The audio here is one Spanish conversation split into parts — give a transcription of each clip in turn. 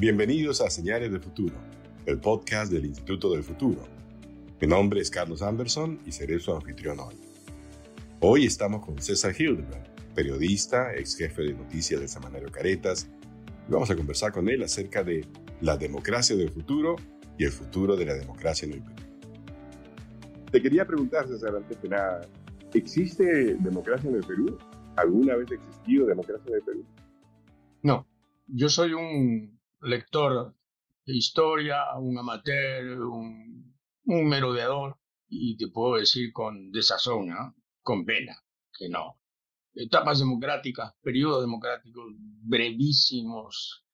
Bienvenidos a Señales del Futuro, el podcast del Instituto del Futuro. Mi nombre es Carlos Anderson y seré su anfitrión hoy. Hoy estamos con César Hildebrand, periodista, ex jefe de noticias del semanario Caretas, y vamos a conversar con él acerca de la democracia del futuro y el futuro de la democracia en el Perú. Te quería preguntar, César, antes que nada, ¿existe democracia en el Perú? ¿Alguna vez ha existido democracia en el Perú? No, yo soy un lector de historia, un amateur, un, merodeador, y te puedo decir con desazón, con pena, que no. Etapas democráticas, periodos democráticos brevísimos,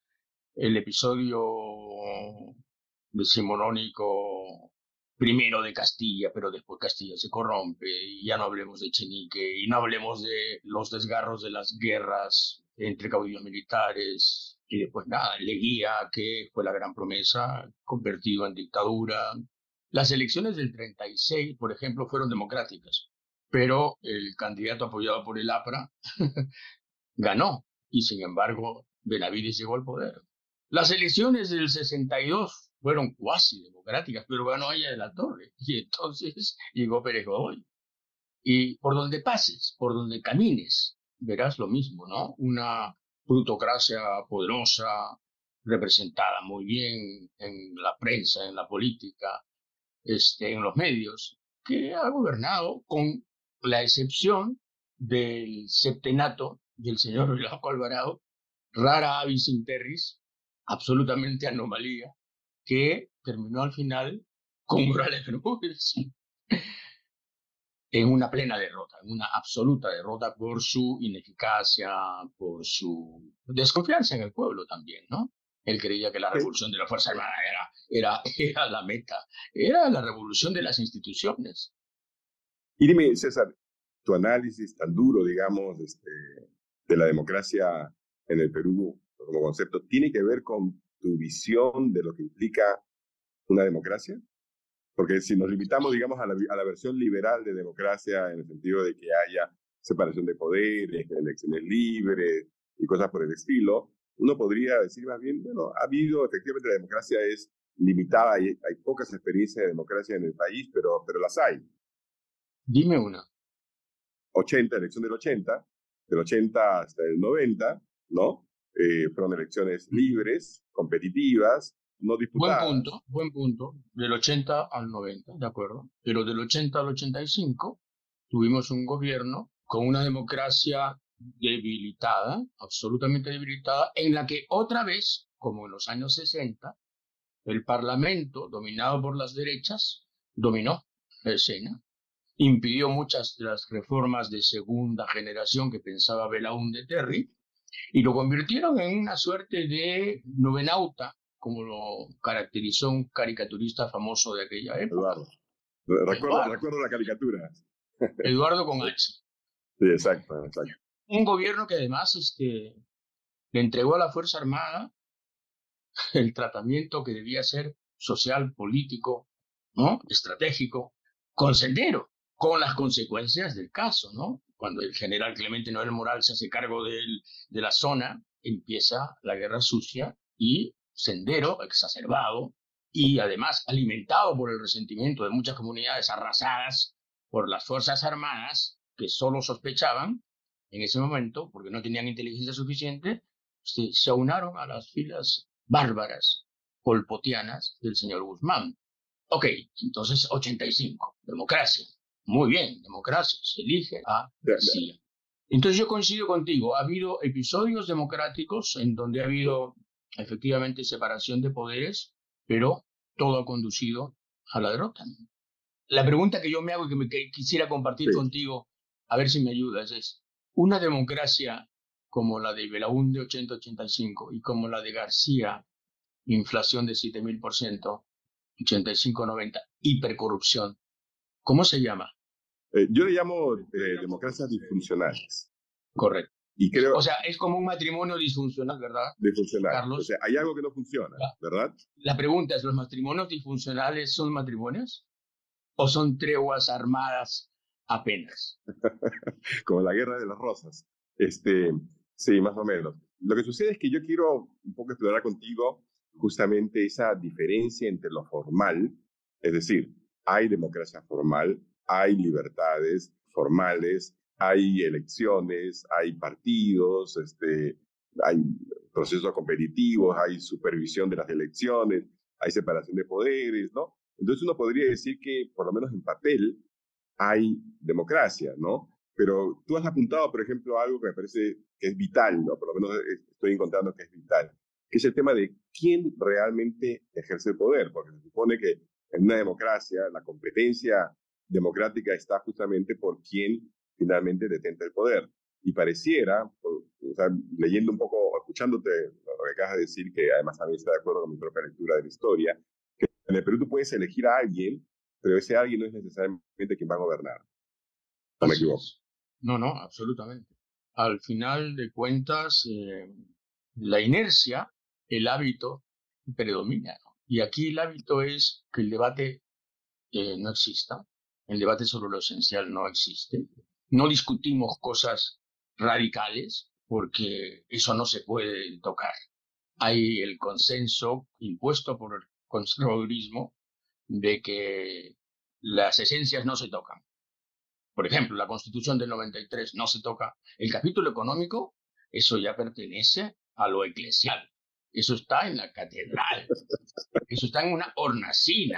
el episodio decimonónico primero de Castilla, pero después Castilla se corrompe, y ya no hablemos de Chenique, y no hablemos de los desgarros de las guerras entre caudillos militares, y después nada, Leguía, que fue la gran promesa, convertido en dictadura. Las elecciones del 36, por ejemplo, fueron democráticas, pero el candidato apoyado por el APRA ganó, y sin embargo Benavides llegó al poder. Las elecciones del 62 fueron cuasi democráticas, pero ganó ella de la Torre. Y entonces llegó Pérez Godoy. Y por donde pases, por donde camines, verás lo mismo, ¿no? Una plutocracia poderosa, representada muy bien en la prensa, en la política, este, en los medios, que ha gobernado con la excepción del septenato del señor Velasco Alvarado, rara avis interris, absolutamente anomalía, que terminó al final con Morales Bermúdez en una plena derrota, en una absoluta derrota por su ineficacia, por su desconfianza en el pueblo también, ¿no? Él creía que la revolución de la Fuerza Armada era, era, era la meta, era la revolución de las instituciones. Y dime, César, tu análisis tan duro, digamos, este, de la democracia en el Perú como concepto, ¿tiene que ver con tu visión de lo que implica una democracia? Porque si nos limitamos, digamos, a la, a la, versión liberal de democracia, en el sentido de que haya separación de poderes, elecciones libres y cosas por el estilo, uno podría decir más bien, bueno, ha habido, efectivamente, la democracia es limitada y hay pocas experiencias de democracia en el país, pero, pero las hay. Dime una. 80, elección del 80, del 80 hasta el 90, ¿no? Eh, fueron elecciones libres, competitivas, no disputadas. Buen punto, buen punto. Del 80 al 90, de acuerdo. Pero del 80 al 85 tuvimos un gobierno con una democracia debilitada, absolutamente debilitada, en la que otra vez, como en los años 60, el Parlamento, dominado por las derechas, dominó la escena, impidió muchas de las reformas de segunda generación que pensaba Belaúnde Terry, y lo convirtieron en una suerte de novenauta, como lo caracterizó un caricaturista famoso de aquella época. Eduardo. Recuerdo, recuerdo la caricatura. Eduardo con H. Sí, exacto, exacto. Un gobierno que además este, le entregó a la Fuerza Armada el tratamiento que debía ser social, político, ¿no? estratégico, con sendero, con las consecuencias del caso, ¿no? cuando el general Clemente Noel Moral se hace cargo de, de la zona, empieza la guerra sucia y Sendero, exacerbado y además alimentado por el resentimiento de muchas comunidades arrasadas por las Fuerzas Armadas que solo sospechaban en ese momento, porque no tenían inteligencia suficiente, se, se aunaron a las filas bárbaras polpotianas del señor Guzmán. Ok, entonces 85, democracia. Muy bien, democracia, se elige a García. Entonces yo coincido contigo, ha habido episodios democráticos en donde ha habido efectivamente separación de poderes, pero todo ha conducido a la derrota. La pregunta que yo me hago y que, me, quisiera compartir contigo, a ver si me ayudas, es, ¿una democracia como la de Belaúnde 80-85 y como la de García, inflación de 7000%, 85-90, hipercorrupción, ¿Cómo se llama? Eh, yo le llamo eh, democracias disfuncionales. Correcto. Y creo, o sea, es como un matrimonio disfuncional, ¿verdad? Disfuncional. Carlos. O sea, hay algo que no funciona, ¿verdad? La pregunta es, ¿los matrimonios disfuncionales son matrimonios? ¿O son treguas armadas apenas? como la guerra de las rosas. Este, sí, más o menos. Lo que sucede es que yo quiero un poco explorar contigo justamente esa diferencia entre lo formal, es decir, hay democracia formal, hay libertades formales, hay elecciones, hay partidos, este, hay procesos competitivos, hay supervisión de las elecciones, hay separación de poderes, ¿no? Entonces uno podría decir que, por lo menos en papel, hay democracia, ¿no? Pero tú has apuntado, por ejemplo, algo que me parece que es vital, ¿no? Por lo menos estoy encontrando que es vital, que es el tema de quién realmente ejerce el poder, porque se supone que en una democracia la competencia democrática está justamente por quién finalmente detenta el poder. Y pareciera, o sea, leyendo un poco, escuchándote lo que acabas de decir, que además también está de acuerdo con mi propia lectura de la historia, que en el Perú tú puedes elegir a alguien, pero ese alguien no es necesariamente quien va a gobernar. ¿No me equivoco? No, no, absolutamente. Al final de cuentas, eh, la inercia, el hábito, predomina. Y aquí el hábito es que el debate eh, no exista, el debate sobre lo esencial no existe. No discutimos cosas radicales porque eso no se puede tocar. Hay el consenso impuesto por el conservadurismo de que las esencias no se tocan. Por ejemplo, la Constitución del 93 no se toca. El capítulo económico, eso ya pertenece a lo eclesial. Eso está en la catedral. Eso está en una hornacina.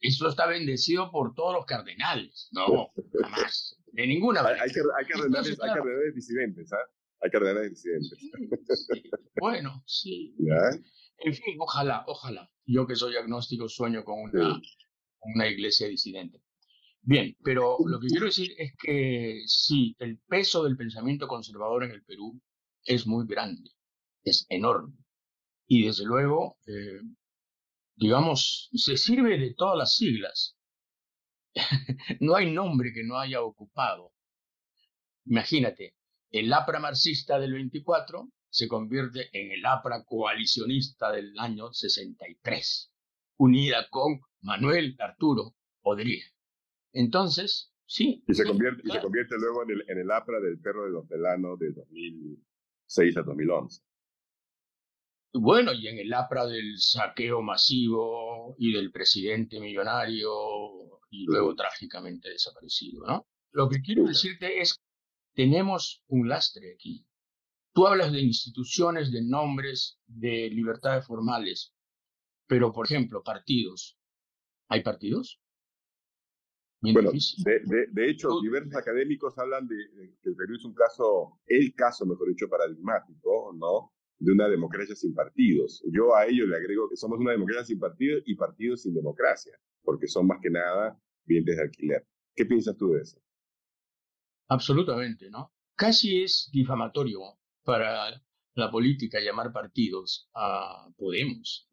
Eso está bendecido por todos los cardenales. No, jamás. De ninguna manera. Hay, hay, cardenales, hay cardenales disidentes, ¿ah? Hay cardenales disidentes. Bueno, sí. En fin, ojalá, ojalá. Yo que soy agnóstico sueño con una, una iglesia disidente. Bien, pero lo que quiero decir es que sí, el peso del pensamiento conservador en el Perú es muy grande, es enorme. Y desde luego, eh, digamos, se sirve de todas las siglas. no hay nombre que no haya ocupado. Imagínate, el APRA marxista del 24 se convierte en el APRA coalicionista del año 63, unida con Manuel Arturo Podría. Entonces, sí. Y se convierte, y se convierte luego en el, en el APRA del perro de los velanos de 2006 a 2011. Bueno, y en el APRA del saqueo masivo y del presidente millonario y luego trágicamente desaparecido, ¿no? Lo que quiero decirte es, tenemos un lastre aquí. Tú hablas de instituciones, de nombres, de libertades formales, pero, por ejemplo, partidos. ¿Hay partidos? bueno, de, de, hecho, diversos académicos hablan de, que el Perú es un caso, el caso, mejor dicho, paradigmático, ¿no? de una democracia sin partidos. Yo a ello le agrego que somos una democracia sin partidos y partidos sin democracia, porque son más que nada bienes de alquiler. ¿Qué piensas tú de eso? Absolutamente, ¿no? Casi es difamatorio para la política llamar partidos a Podemos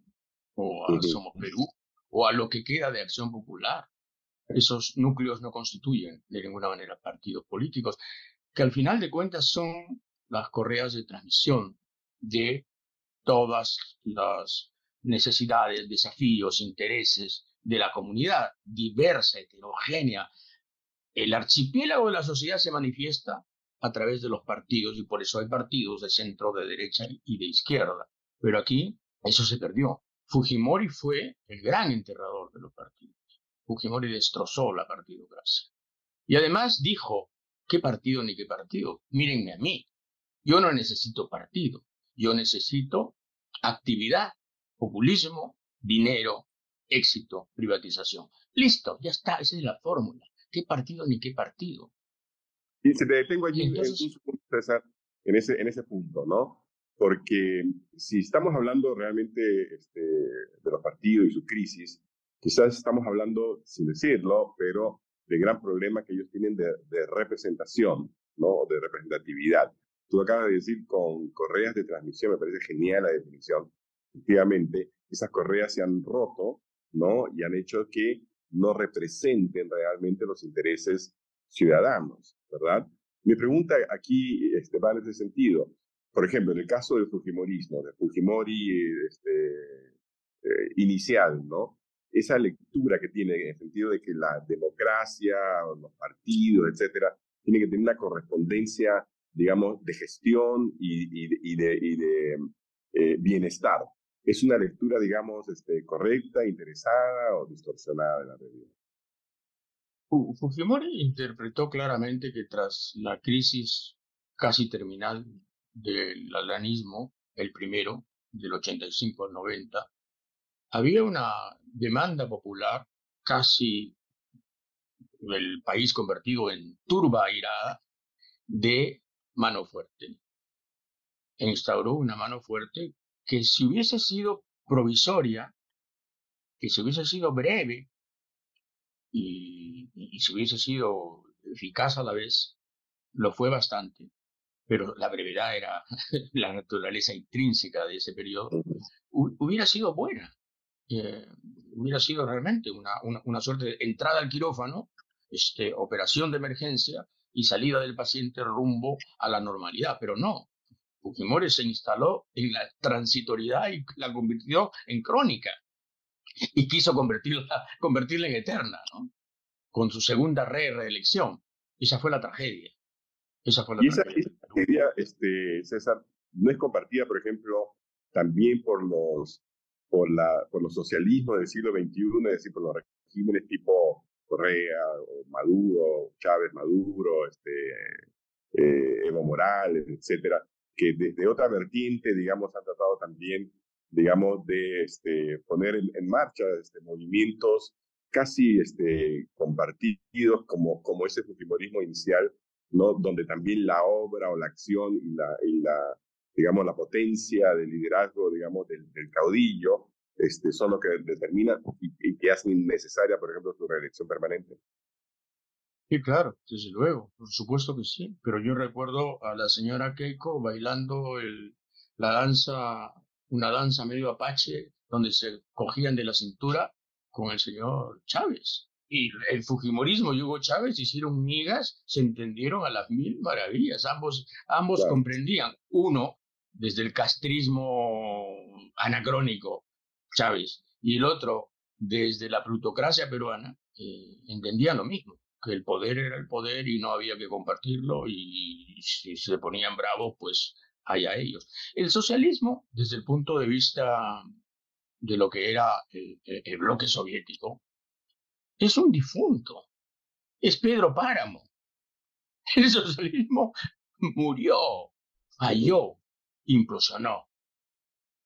o a Somos Perú o a lo que queda de Acción Popular. Esos núcleos no constituyen de ninguna manera partidos políticos, que al final de cuentas son las correas de transmisión de todas las necesidades, desafíos, intereses de la comunidad diversa, heterogénea. El archipiélago de la sociedad se manifiesta a través de los partidos y por eso hay partidos de centro, de derecha y de izquierda. Pero aquí eso se perdió. Fujimori fue el gran enterrador de los partidos. Fujimori destrozó la partidocracia. Y además dijo, ¿qué partido ni qué partido? Mírenme a mí. Yo no necesito partido. Yo necesito actividad, populismo, dinero, éxito, privatización. Listo, ya está, esa es la fórmula. ¿Qué partido ni qué partido? Y se te detengo allí, Entonces, César, en ese, en ese punto, ¿no? Porque si estamos hablando realmente este, de los partidos y su crisis, quizás estamos hablando, sin decirlo, pero de gran problema que ellos tienen de, de representación, ¿no? De representatividad. Tú acabas de decir con correas de transmisión, me parece genial la definición. Efectivamente, esas correas se han roto, ¿no? Y han hecho que no representen realmente los intereses ciudadanos, ¿verdad? Mi pregunta aquí este, va en ese sentido. Por ejemplo, en el caso del Fujimorismo, del Fujimori este, eh, inicial, ¿no? Esa lectura que tiene en el sentido de que la democracia, los partidos, etcétera, tiene que tener una correspondencia digamos, de gestión y, de, eh, bienestar. Es una lectura, digamos, este, correcta, interesada o distorsionada de la realidad. Fujimori interpretó claramente que tras la crisis casi terminal del alanismo, el primero, del 85 al 90, había una demanda popular casi el país convertido en turba irada de mano fuerte. Instauró una mano fuerte que si hubiese sido provisoria, que si hubiese sido breve y, y si hubiese sido eficaz a la vez, lo fue bastante, pero la brevedad era la naturaleza intrínseca de ese periodo, hubiera sido buena. Eh, hubiera sido realmente una, una, suerte de entrada al quirófano, este, operación de emergencia y salida del paciente rumbo a la normalidad, pero no. Fujimori se instaló en la transitoriedad y la convirtió en crónica y quiso convertirla, convertirla en eterna, ¿no? con su segunda re reelección. Esa fue la tragedia. Esa fue la y tragedia. esa tragedia, este, César, no es compartida, por ejemplo, también por los por, la, por los socialismos del siglo XXI, es decir, por los regímenes tipo Correa, o Maduro, Chávez Maduro, este, eh, Evo Morales, etcétera, que desde otra vertiente, digamos, han tratado también, digamos, de este, poner en, marcha este, movimientos casi este, compartidos como, como ese fujimorismo inicial, ¿no? donde también la obra o la acción y la, digamos, la potencia del liderazgo, digamos, del, caudillo, este, son lo que determinan y, que hacen innecesaria, por ejemplo, su reelección permanente. Sí, claro, desde luego, por supuesto que sí. Pero yo recuerdo a la señora Keiko bailando el, la danza, una danza medio apache, donde se cogían de la cintura con el señor Chávez. Y el Fujimorismo y Hugo Chávez hicieron migas, se entendieron a las mil maravillas. Ambos, ambos comprendían. Uno, desde el castrismo anacrónico, Chávez, y el otro, desde la plutocracia peruana, eh, entendían lo mismo, que el poder era el poder y no había que compartirlo y si se ponían bravos, pues allá ellos. El socialismo, desde el punto de vista de lo que era el bloque soviético, es un difunto, es Pedro Páramo. El socialismo murió, falló, implosionó.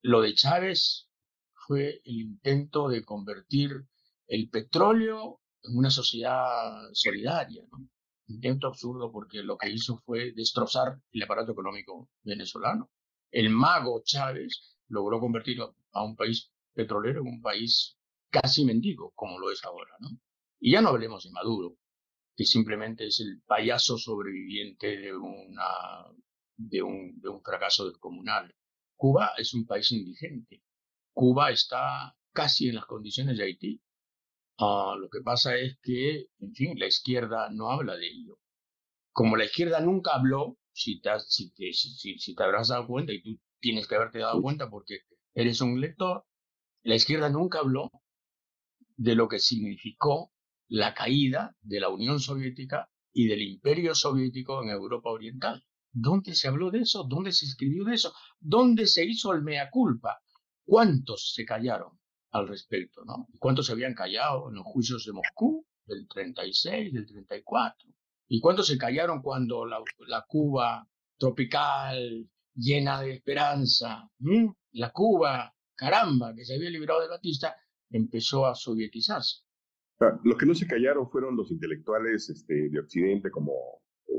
Lo de Chávez fue el intento de convertir el petróleo una sociedad solidaria. Intento absurdo porque lo que hizo fue destrozar el aparato económico venezolano. El mago Chávez logró convertir a un país petrolero en un país casi mendigo, como lo es ahora. Y ya no hablemos de Maduro, que simplemente es el payaso sobreviviente de una de un, de un fracaso descomunal. Cuba es un país indigente. Cuba está casi en las condiciones de Haití. Ah, lo que pasa es que, en fin, la izquierda no habla de ello. Como la izquierda nunca habló, si te, si te, si, si te habrás dado cuenta, y tú tienes que haberte dado cuenta porque eres un lector, la izquierda nunca habló de lo que significó la caída de la Unión Soviética y del Imperio Soviético en Europa Oriental. ¿Dónde se habló de eso? ¿Dónde se escribió de eso? ¿Dónde se hizo el mea culpa? ¿Cuántos se callaron al respecto? ¿no? ¿Cuántos se habían callado en los juicios de Moscú del 36, del 34? ¿Y cuántos se callaron cuando la, Cuba tropical, llena de esperanza, la Cuba, caramba, que se había librado de Batista, empezó a sovietizarse? Los que no se callaron fueron los intelectuales este, de Occidente como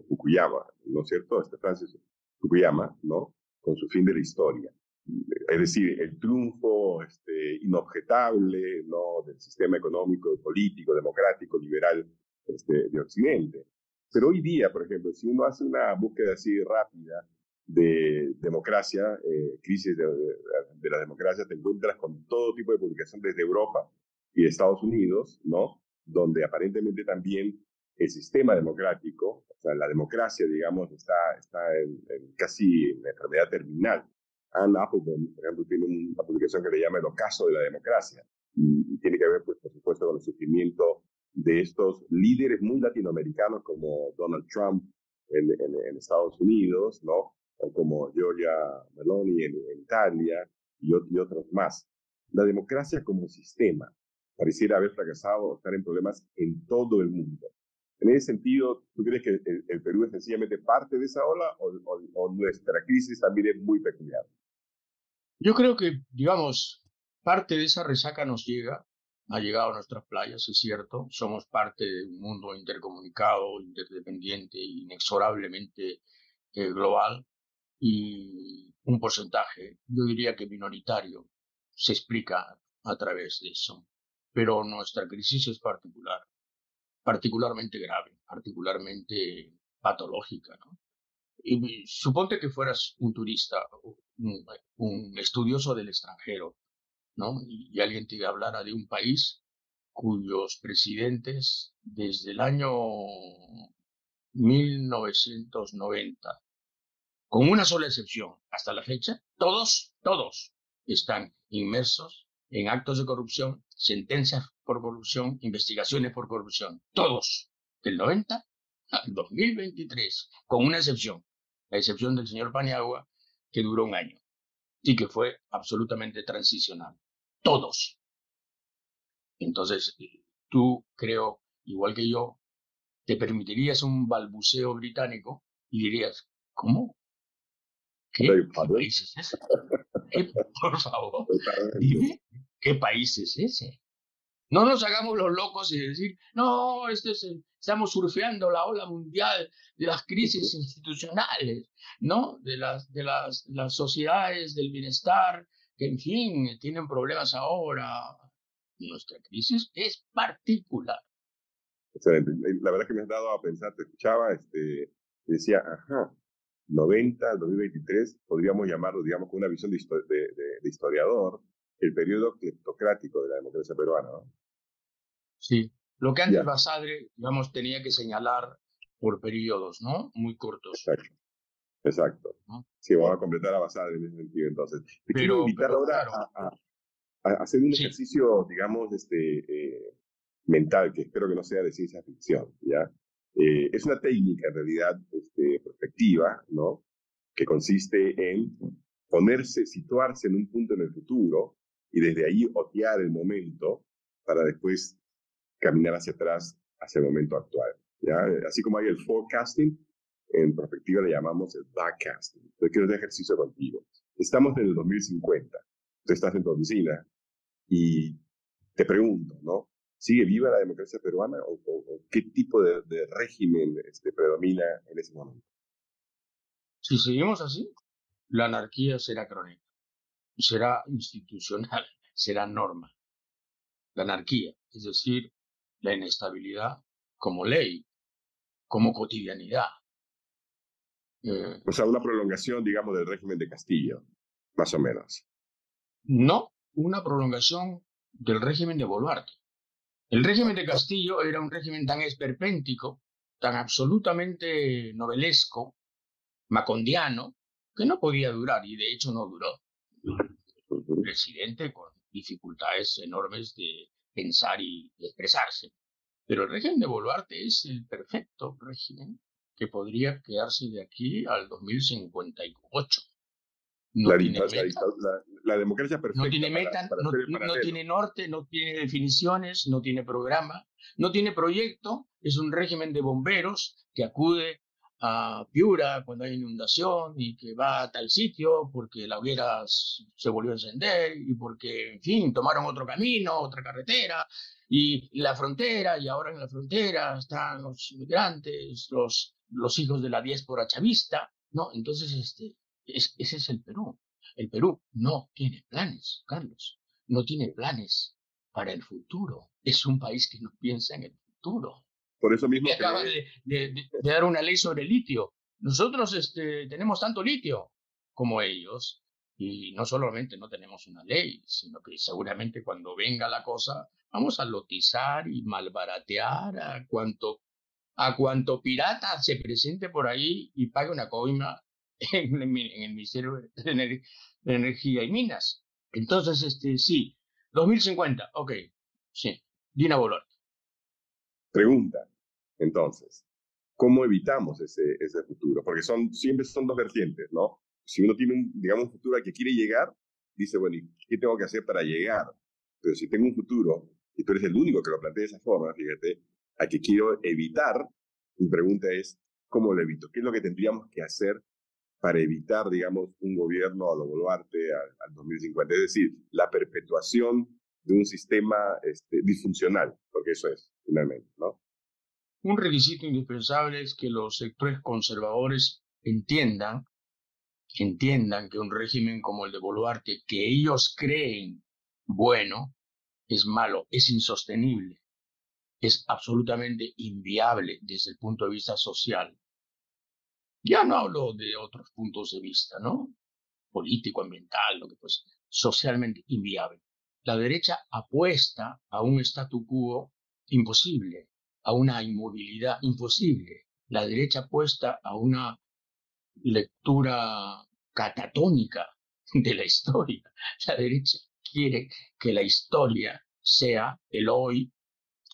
Fukuyama, ¿no es cierto? Este Francis Fukuyama, ¿no? Con su fin de la historia. Es decir, el triunfo este, inobjetable, ¿no? Del sistema económico, político, democrático, liberal este, de Occidente. Pero hoy día, por ejemplo, si uno hace una búsqueda así rápida de democracia, eh, crisis de, de, la democracia, te encuentras con todo tipo de publicaciones desde Europa y Estados Unidos, ¿no? Donde aparentemente también el sistema democrático, o sea, la democracia, digamos, está, está en, casi en enfermedad terminal. Anne Applebaum, por ejemplo, tiene una publicación que le llama El ocaso de la democracia. Y, tiene que ver, pues, por supuesto, con el sufrimiento de estos líderes muy latinoamericanos como Donald Trump en, en, Estados Unidos, ¿no? O como Giorgia Meloni en, Italia, y, otros más. La democracia como sistema pareciera haber fracasado o estar en problemas en todo el mundo. En ese sentido, ¿tú crees que el, Perú es sencillamente parte de esa ola o, nuestra crisis también es muy peculiar? Yo creo que, digamos, parte de esa resaca nos llega, ha llegado a nuestras playas, es cierto, somos parte de un mundo intercomunicado, interdependiente, inexorablemente eh, global, y un porcentaje, yo diría que minoritario, se explica a través de eso. Pero nuestra crisis es particular particularmente grave, particularmente patológica. ¿no? Y suponte que fueras un turista, un, estudioso del extranjero, ¿no? Y, alguien te hablara de un país cuyos presidentes desde el año 1990, con una sola excepción hasta la fecha, todos, todos están inmersos en actos de corrupción, sentencias por corrupción, investigaciones por corrupción, todos, del 90 al 2023, con una excepción, la excepción del señor Paniagua, que duró un año y que fue absolutamente transicional. Todos. Entonces, tú creo, igual que yo, te permitirías un balbuceo británico y dirías, ¿cómo? ¿Qué país es ese? Por favor, dime, ¿qué país es ese? No nos hagamos los locos y decir, no, este es estamos surfeando la ola mundial de las crisis institucionales, ¿no? De las, de las, las sociedades del bienestar, que en fin, tienen problemas ahora. Nuestra crisis es particular. Excelente. La verdad que me has dado a pensar, te escuchaba, este, decía, ajá, 90 al 2023, podríamos llamarlo, digamos, con una visión de, de historiador, el periodo cleptocrático de la democracia peruana, ¿no? Sí, lo que antes Basadre, digamos, tenía que señalar por periodos, ¿no? Muy cortos. Exacto. Exacto. Sí, vamos a completar a Basadre en ese sentido, entonces. Te quiero invitar ahora a, hacer un ejercicio, digamos, este, eh, mental, que espero que no sea de ciencia ficción, ¿ya? Eh, es una técnica, en realidad, este, perspectiva, ¿no? Que consiste en ponerse, situarse en un punto en el futuro y desde ahí otear el momento para después caminar hacia atrás, hacia el momento actual. ¿ya? Así como hay el forecasting, en perspectiva le llamamos el backcasting. Entonces quiero hacer ejercicio contigo. Estamos en el 2050. Tú estás en tu oficina y te pregunto, ¿no? ¿Sigue viva la democracia peruana o, qué tipo de, de régimen este, predomina en ese momento? Si seguimos así, la anarquía será crónica, será institucional, será norma. La anarquía, es decir, la inestabilidad como ley, como cotidianidad. Eh, o sea, una prolongación, digamos, del régimen de Castillo, más o menos. No, una prolongación del régimen de Boluarte. El régimen de Castillo era un régimen tan esperpéntico, tan absolutamente novelesco, macondiano, que no podía durar y de hecho no duró. El presidente con dificultades enormes de pensar y expresarse. Pero el régimen de Boluarte es el perfecto régimen que podría quedarse de aquí al 2058. No tiene meta, la, democracia perfecta. No tiene meta, no, tiene norte, no tiene definiciones, no tiene programa, no tiene proyecto. Es un régimen de bomberos que acude a Piura cuando hay inundación y que va a tal sitio porque la hoguera se volvió a encender y porque, en fin, tomaron otro camino, otra carretera y la frontera y ahora en la frontera están los inmigrantes, los, los hijos de la diáspora chavista, ¿no? Entonces, este, ese es el Perú. El Perú no tiene planes, Carlos, no tiene planes para el futuro. Es un país que no piensa en el futuro. Por eso mismo. Que acaba de, dar una ley sobre litio. Nosotros este, tenemos tanto litio como ellos. Y no solamente no tenemos una ley, sino que seguramente cuando venga la cosa, vamos a lotizar y malbaratear a cuanto, a cuanto pirata se presente por ahí y pague una coima en, el Ministerio de, Energía y Minas. Entonces, este, sí, 2050, ok, sí, Dina Boluarte. Pregunta, entonces, ¿cómo evitamos ese, ese futuro? Porque son, siempre son dos vertientes, ¿no? Si uno tiene, un, digamos, un futuro al que quiere llegar, dice, bueno, ¿y qué tengo que hacer para llegar? Pero si tengo un futuro, y tú eres el único que lo plantea de esa forma, fíjate, a que quiero evitar, mi pregunta es, ¿cómo lo evito? ¿Qué es lo que tendríamos que hacer para evitar, digamos, un gobierno a lo Boluarte al, al 2050? Es decir, la perpetuación de un sistema este, disfuncional, porque eso es, finalmente. Un requisito indispensable es que los sectores conservadores entiendan, entiendan que un régimen como el de Boluarte, que ellos creen bueno, es malo, es insostenible, es absolutamente inviable desde el punto de vista social. Ya no hablo de otros puntos de vista, ¿no? Político, ambiental, lo que fuese, socialmente inviable. La derecha apuesta a un statu quo imposible, a una inmovilidad imposible. La derecha apuesta a una lectura catatónica de la historia. La derecha quiere que la historia sea el hoy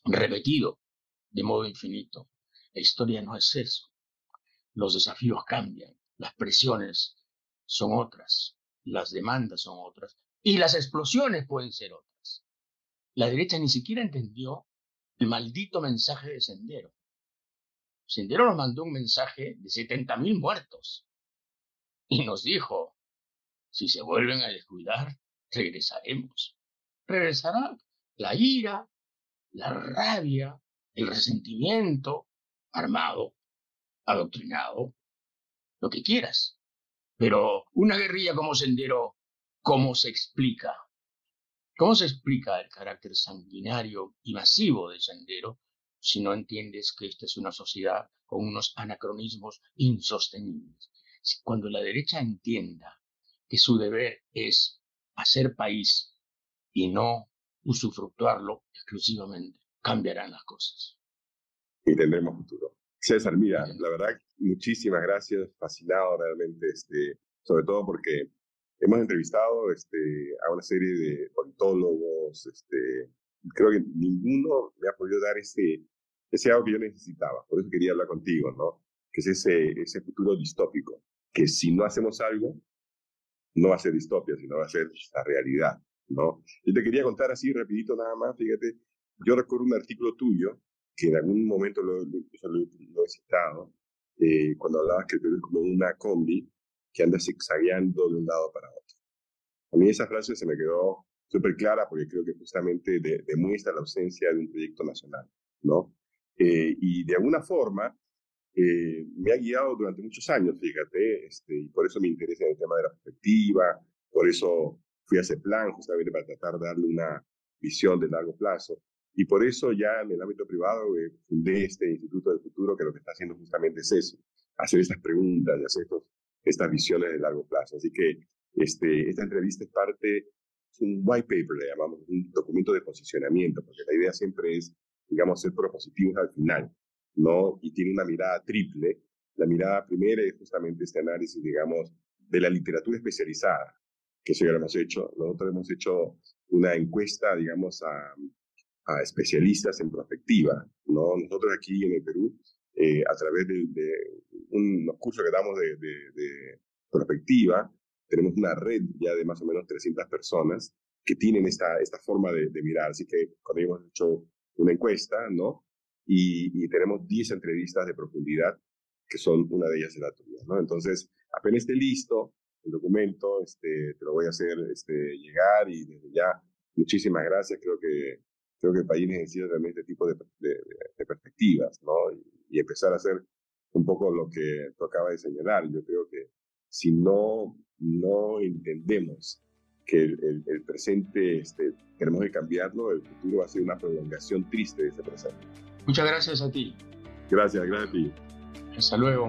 repetido de modo infinito. La historia no es eso. Los desafíos cambian, las presiones son otras, las demandas son otras y las explosiones pueden ser otras. La derecha ni siquiera entendió el maldito mensaje de Sendero. Sendero nos mandó un mensaje de 70.000 muertos y nos dijo, si se vuelven a descuidar, regresaremos. Regresará la ira, la rabia, el resentimiento, armado, adoctrinado, lo que quieras. Pero una guerrilla como Sendero, ¿cómo se explica? ¿Cómo se explica el carácter sanguinario y masivo de Sendero si no entiendes que esta es una sociedad con unos anacronismos insostenibles? Cuando la derecha entienda que su deber es hacer país y no usufructuarlo exclusivamente, cambiarán las cosas. Y tendremos futuro. César, mira, la verdad, muchísimas gracias, fascinado realmente, este, sobre todo porque hemos entrevistado este, a una serie de politólogos, este, creo que ninguno me ha podido dar ese, ese algo que yo necesitaba, por eso quería hablar contigo, ¿no? Que es ese, ese futuro distópico, que si no hacemos algo, no va a ser distopia, sino va a ser la realidad, ¿no? Yo te quería contar así rapidito nada más, fíjate, yo recuerdo un artículo tuyo, que en algún momento lo, lo, he citado, eh, cuando hablabas que el Perú es como una combi que anda zigzagueando de un lado para otro. A mí esa frase se me quedó súper clara porque creo que justamente demuestra la ausencia de un proyecto nacional, ¿no? Eh, y de alguna forma eh, me ha guiado durante muchos años, fíjate, este, y por eso me interesa en el tema de la perspectiva, por eso fui a ese plan justamente para tratar de darle una visión de largo plazo. Y por eso ya en el ámbito privado eh, fundé este Instituto del Futuro que lo que está haciendo justamente es eso, hacer estas preguntas y hacer estos estas visiones de largo plazo. Así que este, esta entrevista es parte, es un white paper, le llamamos, un documento de posicionamiento, porque la idea siempre es, digamos, ser propositivos al final, ¿no? Y tiene una mirada triple. La mirada primera es justamente este análisis, digamos, de la literatura especializada, que eso ya lo hemos hecho. Nosotros hemos hecho una encuesta, digamos, a, a especialistas en prospectiva, ¿no? Nosotros aquí en el Perú eh, a través de, unos cursos que damos de, de, perspectiva, tenemos una red ya de más o menos 300 personas que tienen esta, esta forma de, mirar. Así que cuando hemos hecho una encuesta, ¿no? Y, y, tenemos 10 entrevistas de profundidad, que son una de ellas en la tuya, ¿no? Entonces, apenas esté listo el documento, este, te lo voy a hacer este, llegar y desde ya, muchísimas gracias. Creo que, creo que el país necesita también este tipo de, de perspectivas, ¿no? y empezar a hacer un poco lo que tú acabas de señalar. Yo creo que si no, no entendemos que el, el, presente este, tenemos que cambiarlo, el futuro va a ser una prolongación triste de ese presente. Muchas gracias a ti. Gracias, gracias a ti. Hasta luego.